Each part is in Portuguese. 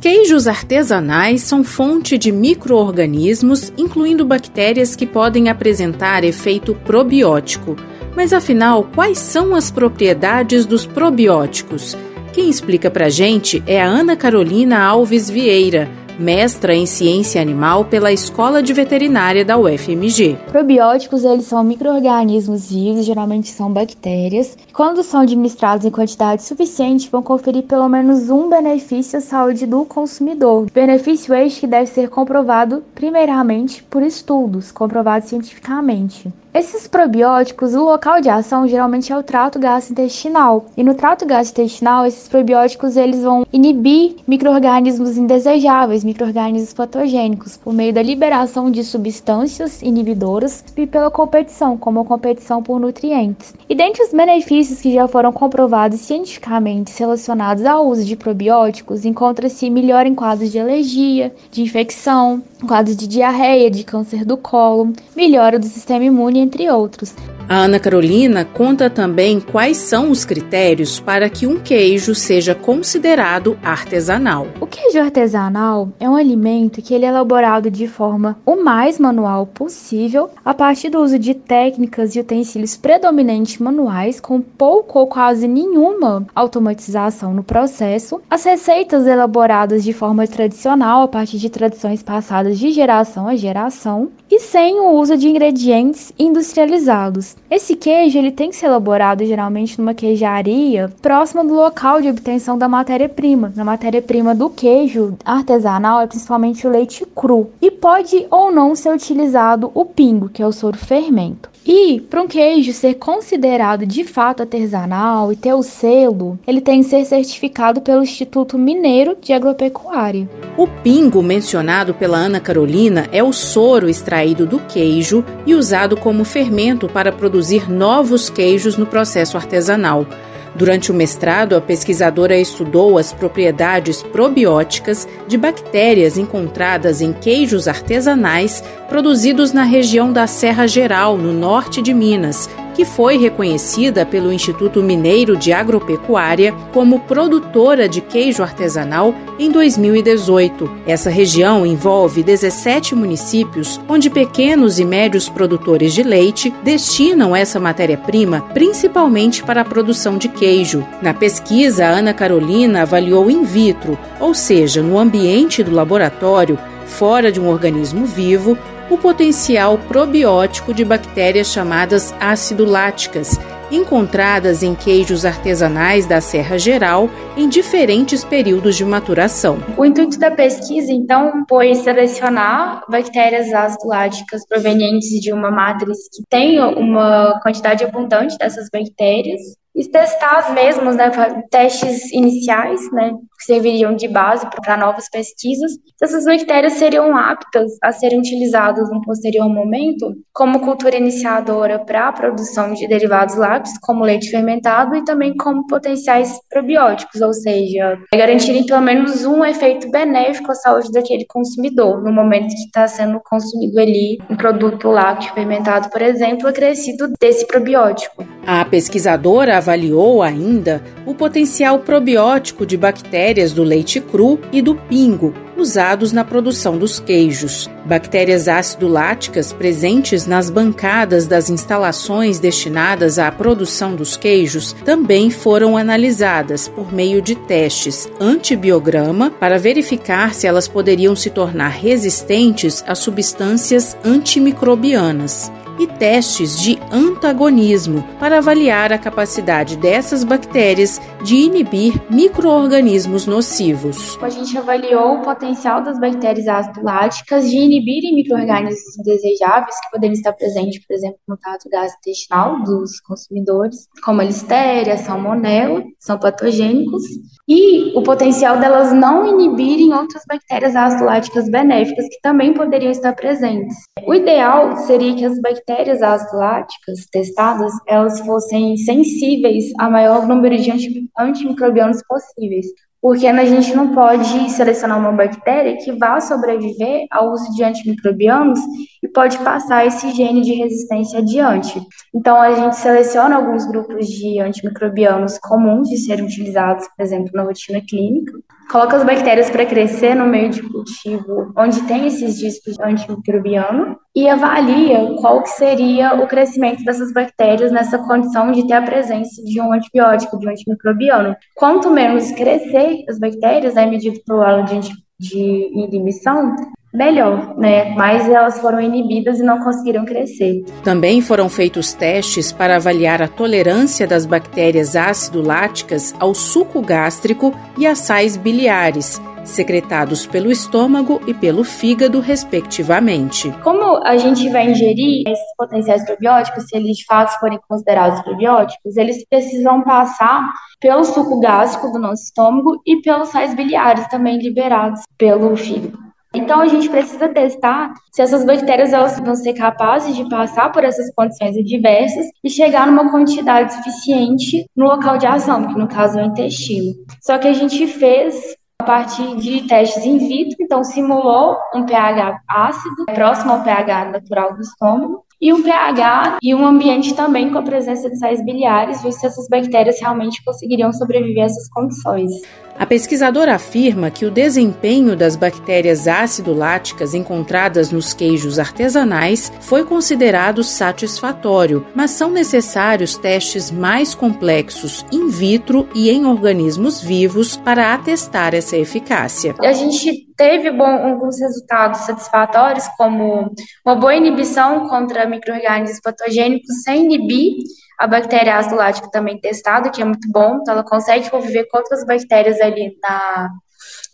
Queijos artesanais são fonte de microorganismos, incluindo bactérias que podem apresentar efeito probiótico. Mas afinal, quais são as propriedades dos probióticos? Quem explica pra gente é a Ana Carolina Alves Vieira, mestra em ciência animal pela Escola de Veterinária da UFMG. Probióticos, eles são micro-organismos vivos, geralmente são bactérias. Quando são administrados em quantidade suficiente, vão conferir pelo menos um benefício à saúde do consumidor. Benefício este que deve ser comprovado primeiramente por estudos, comprovado cientificamente. Esses probióticos, o local de ação geralmente é o trato gastrointestinal. E no trato gastrointestinal, esses probióticos eles vão inibir microrganismos indesejáveis, microrganismos patogênicos, por meio da liberação de substâncias inibidoras e pela competição, como a competição por nutrientes. E dentre os benefícios que já foram comprovados cientificamente relacionados ao uso de probióticos, encontra-se melhor em quadros de alergia, de infecção, quadros de diarreia, de câncer do colo, melhora do sistema imune entre outros. A Ana Carolina conta também quais são os critérios para que um queijo seja considerado artesanal. O queijo artesanal é um alimento que ele é elaborado de forma o mais manual possível, a partir do uso de técnicas e utensílios predominantemente manuais, com pouco ou quase nenhuma automatização no processo. As receitas elaboradas de forma tradicional, a partir de tradições passadas de geração a geração, e sem o uso de ingredientes industrializados. Esse queijo ele tem que ser elaborado geralmente numa queijaria próxima do local de obtenção da matéria-prima. Na matéria-prima do queijo artesanal é principalmente o leite cru e pode ou não ser utilizado o pingo, que é o soro fermento. E para um queijo ser considerado de fato artesanal e ter o selo, ele tem que ser certificado pelo Instituto Mineiro de Agropecuária. O pingo mencionado pela Ana Carolina é o soro extraído do queijo e usado como fermento para produzir novos queijos no processo artesanal. Durante o mestrado, a pesquisadora estudou as propriedades probióticas de bactérias encontradas em queijos artesanais produzidos na região da Serra Geral, no norte de Minas, que foi reconhecida pelo Instituto Mineiro de Agropecuária como produtora de queijo artesanal em 2018. Essa região envolve 17 municípios, onde pequenos e médios produtores de leite destinam essa matéria-prima principalmente para a produção de queijo. Na pesquisa, Ana Carolina avaliou in vitro, ou seja, no ambiente do laboratório, fora de um organismo vivo, o potencial probiótico de bactérias chamadas aciduláticas, encontradas em queijos artesanais da Serra Geral em diferentes períodos de maturação. O intuito da pesquisa, então, foi selecionar bactérias aciduláticas provenientes de uma matriz que tenha uma quantidade abundante dessas bactérias e testar as mesmas, né, testes iniciais, né, que serviriam de base para novas pesquisas, se essas bactérias seriam aptas a serem utilizadas no posterior momento como cultura iniciadora para a produção de derivados lácteos, como leite fermentado, e também como potenciais probióticos, ou seja, garantirem pelo menos um efeito benéfico à saúde daquele consumidor, no momento que está sendo consumido ali um produto lácteo fermentado, por exemplo, acrescido desse probiótico. A pesquisadora avaliou ainda o potencial probiótico de bactérias do leite cru e do pingo, usados na produção dos queijos. Bactérias ácido-láticas presentes nas bancadas das instalações destinadas à produção dos queijos também foram analisadas por meio de testes antibiograma para verificar se elas poderiam se tornar resistentes a substâncias antimicrobianas. E testes de antagonismo para avaliar a capacidade dessas bactérias de inibir microorganismos nocivos. A gente avaliou o potencial das bactérias ácido láticas de inibirem microorganismos indesejáveis que poderiam estar presentes, por exemplo, no trato gastrointestinal dos consumidores, como a listéria, a salmonela, são patogênicos, e o potencial delas não inibirem outras bactérias ácido láticas benéficas que também poderiam estar presentes. O ideal seria que as bactérias ácido láticas testadas elas fossem sensíveis a maior número de antimicrobianos possíveis, porque a gente não pode selecionar uma bactéria que vá sobreviver ao uso de antimicrobianos e pode passar esse gene de resistência adiante. Então, a gente seleciona alguns grupos de antimicrobianos comuns de serem utilizados, por exemplo, na rotina clínica, coloca as bactérias para crescer no meio de cultivo onde tem esses discos antimicrobiano e avalia qual que seria o crescimento dessas bactérias nessa condição de ter a presença de um antibiótico, de um antimicrobiano. Quanto menos crescer as bactérias, é medido pelo elo de, de inibição, melhor, né? Mas elas foram inibidas e não conseguiram crescer. Também foram feitos testes para avaliar a tolerância das bactérias ácido-láticas ao suco gástrico e às sais biliares, secretados pelo estômago e pelo fígado, respectivamente. Como a gente vai ingerir esses potenciais probióticos, se eles de fato forem considerados probióticos, eles precisam passar pelo suco gástrico do nosso estômago e pelos sais biliares também liberados pelo fígado. Então a gente precisa testar se essas bactérias elas vão ser capazes de passar por essas condições adversas e chegar numa quantidade suficiente no local de ação, que no caso é o intestino. Só que a gente fez a partir de testes in vitro, então simulou um pH ácido próximo ao pH natural do estômago e um pH e um ambiente também com a presença de sais biliares, ver se essas bactérias realmente conseguiriam sobreviver a essas condições. A pesquisadora afirma que o desempenho das bactérias ácido-láticas encontradas nos queijos artesanais foi considerado satisfatório, mas são necessários testes mais complexos in vitro e em organismos vivos para atestar essa eficácia. A gente teve bom, alguns resultados satisfatórios, como uma boa inibição contra micro-organismos patogênicos sem inibir a bactéria ácido lático também testada, que é muito bom, então ela consegue conviver com outras bactérias ali na,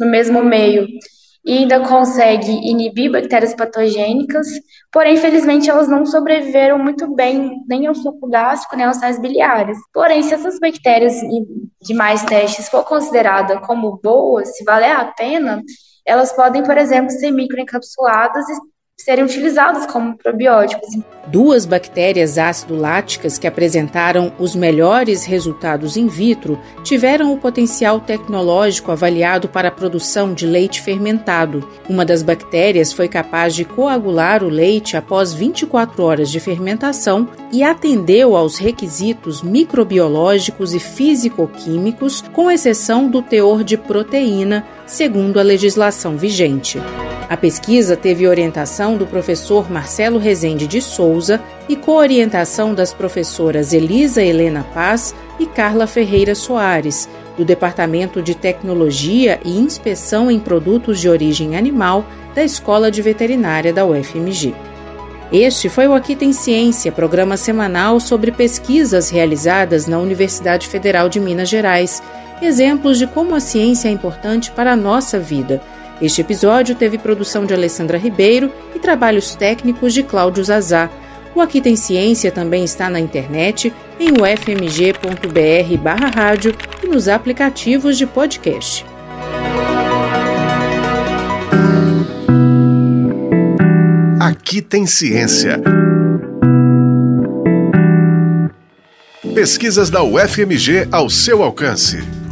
no mesmo meio e ainda consegue inibir bactérias patogênicas, porém, infelizmente, elas não sobreviveram muito bem nem ao suco gástrico, nem aos sais biliares. Porém, se essas bactérias de mais testes for considerada como boas, se valer a pena, elas podem, por exemplo, ser microencapsuladas e serem utilizados como probióticos. Duas bactérias ácido-láticas que apresentaram os melhores resultados in vitro tiveram o potencial tecnológico avaliado para a produção de leite fermentado. Uma das bactérias foi capaz de coagular o leite após 24 horas de fermentação e atendeu aos requisitos microbiológicos e físico-químicos, com exceção do teor de proteína, segundo a legislação vigente. A pesquisa teve orientação do professor Marcelo Rezende de Souza e coorientação das professoras Elisa Helena Paz e Carla Ferreira Soares, do Departamento de Tecnologia e Inspeção em Produtos de Origem Animal da Escola de Veterinária da UFMG. Este foi o Aqui Tem Ciência, programa semanal sobre pesquisas realizadas na Universidade Federal de Minas Gerais, exemplos de como a ciência é importante para a nossa vida – este episódio teve produção de Alessandra Ribeiro e trabalhos técnicos de Cláudio Zazá. O Aqui Tem Ciência também está na internet, em ufmg.br barra rádio e nos aplicativos de podcast. Aqui tem ciência. Pesquisas da UFMG ao seu alcance